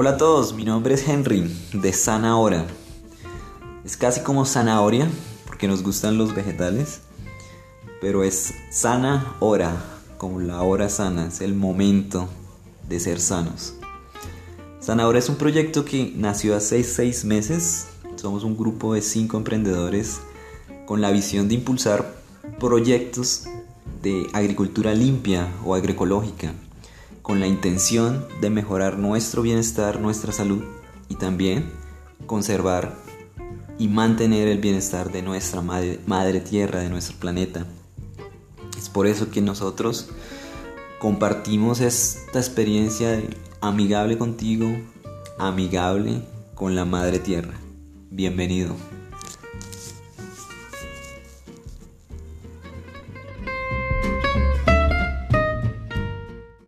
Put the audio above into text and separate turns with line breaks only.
Hola a todos, mi nombre es Henry de Sana Hora. Es casi como zanahoria porque nos gustan los vegetales, pero es sana hora, como la hora sana, es el momento de ser sanos. Sana Hora es un proyecto que nació hace seis meses. Somos un grupo de cinco emprendedores con la visión de impulsar proyectos de agricultura limpia o agroecológica con la intención de mejorar nuestro bienestar, nuestra salud y también conservar y mantener el bienestar de nuestra madre, tierra, de nuestro planeta. Es por eso que nosotros compartimos esta experiencia amigable contigo, amigable con la madre tierra. Bienvenido.